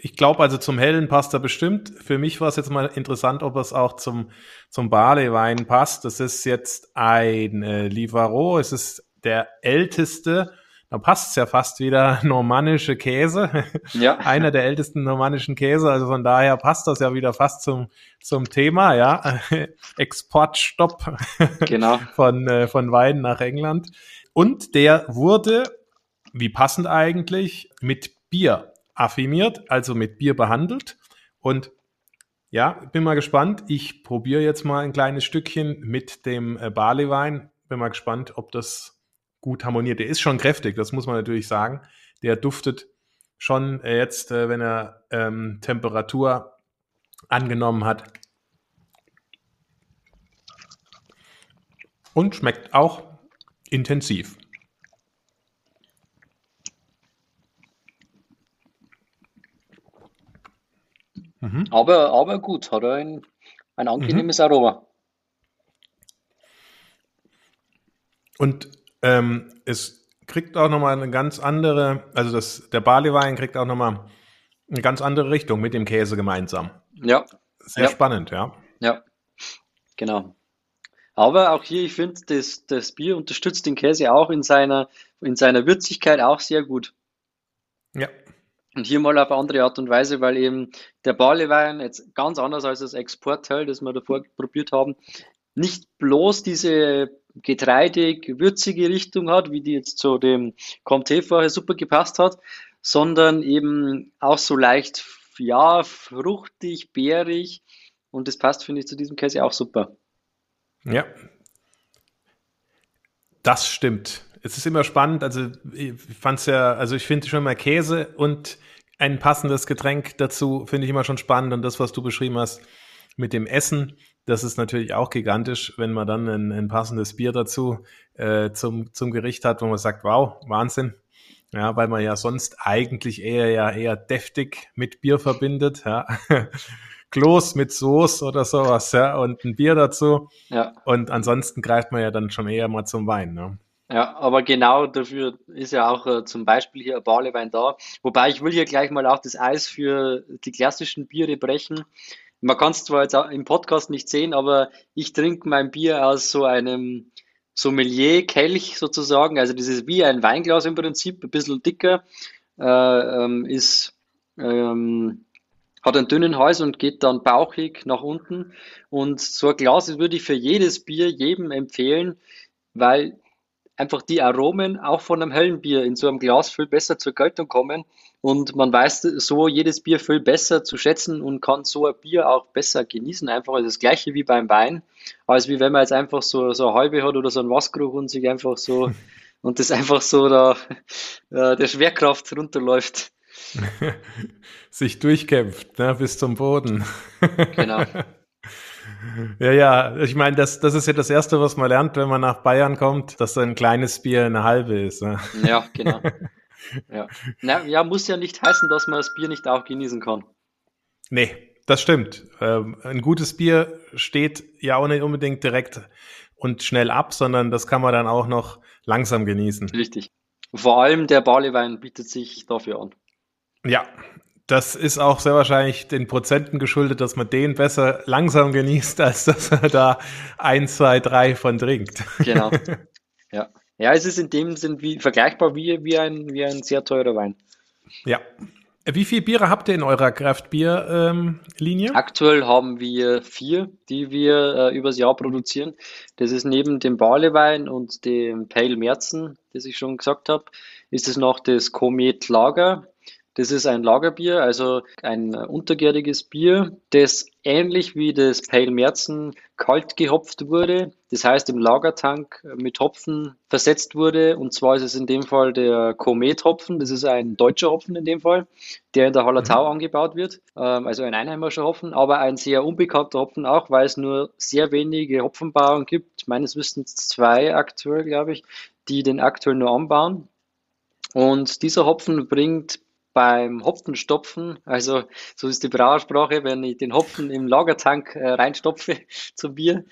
ich glaube also zum Hellen passt er bestimmt. Für mich war es jetzt mal interessant, ob es auch zum, zum Barleywein passt. Das ist jetzt ein äh, Livaro. Es ist der älteste da passt es ja fast wieder normannische Käse. Ja. Einer der ältesten normannischen Käse. Also von daher passt das ja wieder fast zum, zum Thema, ja. Exportstopp genau. von, äh, von Wein nach England. Und der wurde, wie passend eigentlich, mit Bier affiniert, also mit Bier behandelt. Und ja, bin mal gespannt. Ich probiere jetzt mal ein kleines Stückchen mit dem äh, Barleywein. Bin mal gespannt, ob das gut harmoniert. Der ist schon kräftig, das muss man natürlich sagen. Der duftet schon äh, jetzt, äh, wenn er ähm, Temperatur angenommen hat. Und schmeckt auch intensiv. Mhm. Aber, aber gut, hat ein, ein angenehmes mhm. Aroma. Und ähm, es kriegt auch nochmal eine ganz andere, also das, der Barleywein kriegt auch nochmal eine ganz andere Richtung mit dem Käse gemeinsam. Ja. Sehr ja. spannend, ja. Ja, genau. Aber auch hier, ich finde, das, das Bier unterstützt den Käse auch in seiner, in seiner Würzigkeit auch sehr gut. Ja. Und hier mal auf andere Art und Weise, weil eben der Barleywein jetzt ganz anders als das Exportteil, das wir davor probiert haben, nicht bloß diese getreidig, würzige Richtung hat, wie die jetzt zu dem Comté vorher super gepasst hat, sondern eben auch so leicht, ja, fruchtig, bärig und das passt, finde ich, zu diesem Käse auch super. Ja. Das stimmt. Es ist immer spannend, also ich fand es ja, also ich finde schon mal Käse und ein passendes Getränk dazu finde ich immer schon spannend und das, was du beschrieben hast mit dem Essen, das ist natürlich auch gigantisch, wenn man dann ein, ein passendes Bier dazu äh, zum, zum Gericht hat, wo man sagt, wow, Wahnsinn. Ja, weil man ja sonst eigentlich eher ja eher deftig mit Bier verbindet, ja. Kloß mit Soße oder sowas, ja, und ein Bier dazu. Ja. Und ansonsten greift man ja dann schon eher mal zum Wein, ne? Ja, aber genau dafür ist ja auch äh, zum Beispiel hier ein Barleywein da. Wobei ich will hier gleich mal auch das Eis für die klassischen Biere brechen. Man kann es zwar jetzt auch im Podcast nicht sehen, aber ich trinke mein Bier aus so einem Sommelier-Kelch sozusagen. Also das ist wie ein Weinglas im Prinzip, ein bisschen dicker, äh, ähm, ist, ähm, hat einen dünnen Hals und geht dann bauchig nach unten. Und so ein Glas würde ich für jedes Bier jedem empfehlen, weil einfach die Aromen auch von einem hellen Bier in so einem Glas viel besser zur Geltung kommen und man weiß so jedes Bier viel besser zu schätzen und kann so ein Bier auch besser genießen. Einfach das gleiche wie beim Wein, als wie wenn man jetzt einfach so, so eine halbe hat oder so einen Wassergeruch und sich einfach so und das einfach so da äh, der Schwerkraft runterläuft. sich durchkämpft ne, bis zum Boden. genau. Ja, ja, ich meine, das, das ist ja das Erste, was man lernt, wenn man nach Bayern kommt, dass ein kleines Bier eine halbe ist. Ne? Ja, genau. Ja. Na, ja, muss ja nicht heißen, dass man das Bier nicht auch genießen kann. Nee, das stimmt. Ähm, ein gutes Bier steht ja auch nicht unbedingt direkt und schnell ab, sondern das kann man dann auch noch langsam genießen. Richtig. Vor allem der Barleywein bietet sich dafür an. Ja, das ist auch sehr wahrscheinlich den Prozenten geschuldet, dass man den besser langsam genießt, als dass er da ein, zwei, drei von trinkt. Genau. Ja. Ja, es ist in dem Sinn wie, vergleichbar wie, wie, ein, wie ein sehr teurer Wein. Ja, Wie viele Biere habt ihr in eurer Kraftbier-Linie? Ähm, Aktuell haben wir vier, die wir äh, übers Jahr produzieren. Das ist neben dem Barleywein und dem Pale Merzen, das ich schon gesagt habe, ist es noch das Komet Lager. Das ist ein Lagerbier, also ein untergäriges Bier, das ähnlich wie das Pale Merzen kalt gehopft wurde. Das heißt, im Lagertank mit Hopfen versetzt wurde. Und zwar ist es in dem Fall der Komet-Hopfen. Das ist ein deutscher Hopfen in dem Fall, der in der Hallertau mhm. angebaut wird. Ähm, also ein einheimischer Hopfen, aber ein sehr unbekannter Hopfen auch, weil es nur sehr wenige Hopfenbauern gibt. Meines Wissens zwei aktuell, glaube ich, die den aktuell nur anbauen. Und dieser Hopfen bringt beim Hopfenstopfen, also so ist die Brauersprache, wenn ich den Hopfen im Lagertank äh, reinstopfe zum Bier,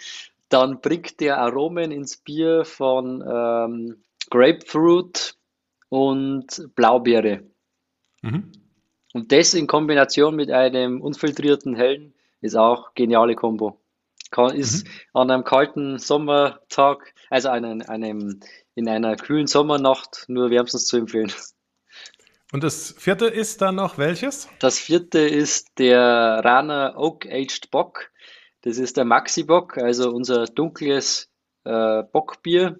dann bringt der Aromen ins Bier von ähm, Grapefruit und Blaubeere. Mhm. Und das in Kombination mit einem unfiltrierten Hellen ist auch geniale Kombo. Kann, ist mhm. an einem kalten Sommertag, also einem, einem, in einer kühlen Sommernacht nur wärmstens zu empfehlen. Und das vierte ist dann noch welches? Das vierte ist der Rana Oak Aged Bock. Das ist der Maxi Bock, also unser dunkles äh, Bockbier,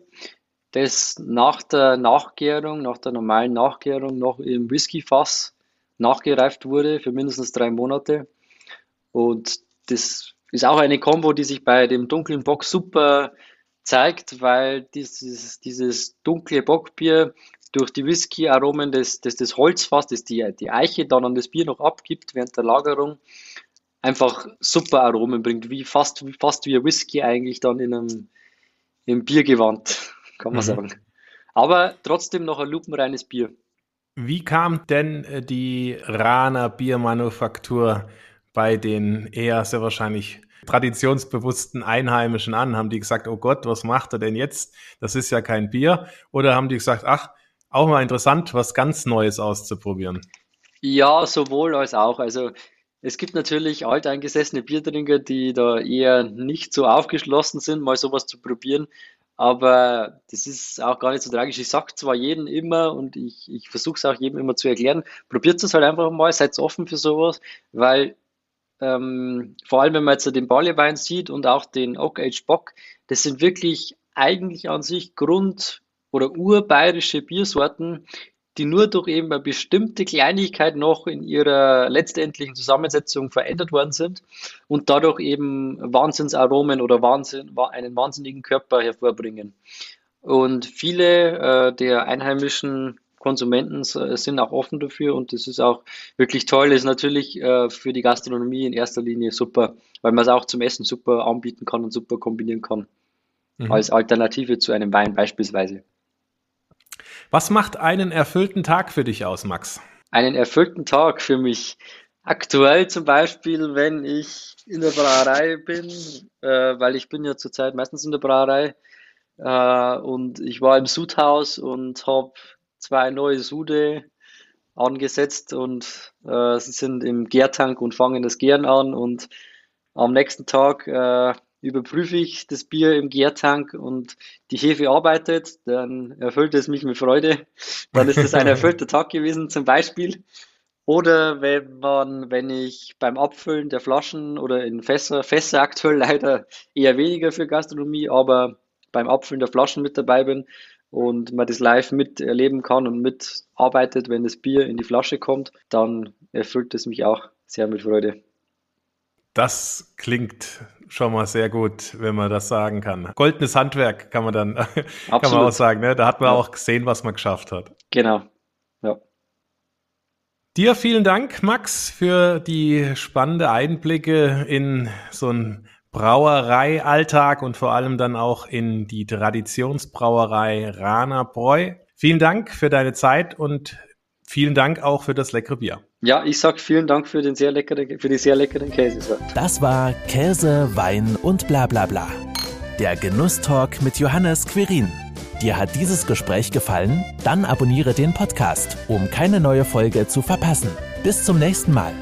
das nach der Nachgärung, nach der normalen Nachgärung noch im Whiskyfass nachgereift wurde für mindestens drei Monate. Und das ist auch eine Kombo, die sich bei dem dunklen Bock super zeigt, weil dieses, dieses dunkle Bockbier durch die Whisky-Aromen des, des, des Holzfass, das die, die Eiche dann an das Bier noch abgibt während der Lagerung, einfach super Aromen bringt, wie fast, fast wie ein Whisky eigentlich dann in einem, im Biergewand, kann man mhm. sagen. Aber trotzdem noch ein lupenreines Bier. Wie kam denn äh, die Rana Biermanufaktur bei den eher sehr wahrscheinlich traditionsbewussten Einheimischen an? Haben die gesagt, oh Gott, was macht er denn jetzt? Das ist ja kein Bier. Oder haben die gesagt, ach, auch mal interessant, was ganz Neues auszuprobieren. Ja, sowohl als auch. Also es gibt natürlich alteingesessene Biertrinker, die da eher nicht so aufgeschlossen sind, mal sowas zu probieren. Aber das ist auch gar nicht so tragisch. Ich sage zwar jedem immer und ich, ich versuche es auch jedem immer zu erklären, probiert es halt einfach mal, seid offen für sowas, weil ähm, vor allem wenn man jetzt den Barleywein sieht und auch den Oak Age Bock, das sind wirklich eigentlich an sich Grund, oder urbayerische Biersorten, die nur durch eben eine bestimmte Kleinigkeit noch in ihrer letztendlichen Zusammensetzung verändert worden sind und dadurch eben Wahnsinnsaromen oder Wahnsinn, einen wahnsinnigen Körper hervorbringen. Und viele äh, der einheimischen Konsumenten sind auch offen dafür und das ist auch wirklich toll. Ist natürlich äh, für die Gastronomie in erster Linie super, weil man es auch zum Essen super anbieten kann und super kombinieren kann. Mhm. Als Alternative zu einem Wein beispielsweise. Was macht einen erfüllten Tag für dich aus, Max? Einen erfüllten Tag für mich. Aktuell zum Beispiel, wenn ich in der Brauerei bin, äh, weil ich bin ja zurzeit meistens in der Brauerei äh, und ich war im Sudhaus und habe zwei neue Sude angesetzt und äh, sie sind im Gärtank und fangen das Gären an und am nächsten Tag äh, überprüfe ich das Bier im Gärtank und die Hefe arbeitet, dann erfüllt es mich mit Freude. Dann ist es ein erfüllter Tag gewesen zum Beispiel. Oder wenn man, wenn ich beim Abfüllen der Flaschen oder in Fässer, Fässer aktuell leider eher weniger für Gastronomie, aber beim Abfüllen der Flaschen mit dabei bin und man das live miterleben kann und mitarbeitet, wenn das Bier in die Flasche kommt, dann erfüllt es mich auch sehr mit Freude. Das klingt schon mal sehr gut, wenn man das sagen kann. Goldenes Handwerk kann man dann kann man auch sagen. Ne? Da hat man ja. auch gesehen, was man geschafft hat. Genau. Ja. Dir vielen Dank, Max, für die spannende Einblicke in so einen Brauereialltag und vor allem dann auch in die Traditionsbrauerei Rana Bräu. Vielen Dank für deine Zeit und vielen Dank auch für das leckere Bier. Ja, ich sag vielen Dank für den sehr leckeren, für die sehr leckeren Käse. Das war Käse, Wein und bla bla bla. Der Genusstalk mit Johannes Quirin. Dir hat dieses Gespräch gefallen? Dann abonniere den Podcast, um keine neue Folge zu verpassen. Bis zum nächsten Mal.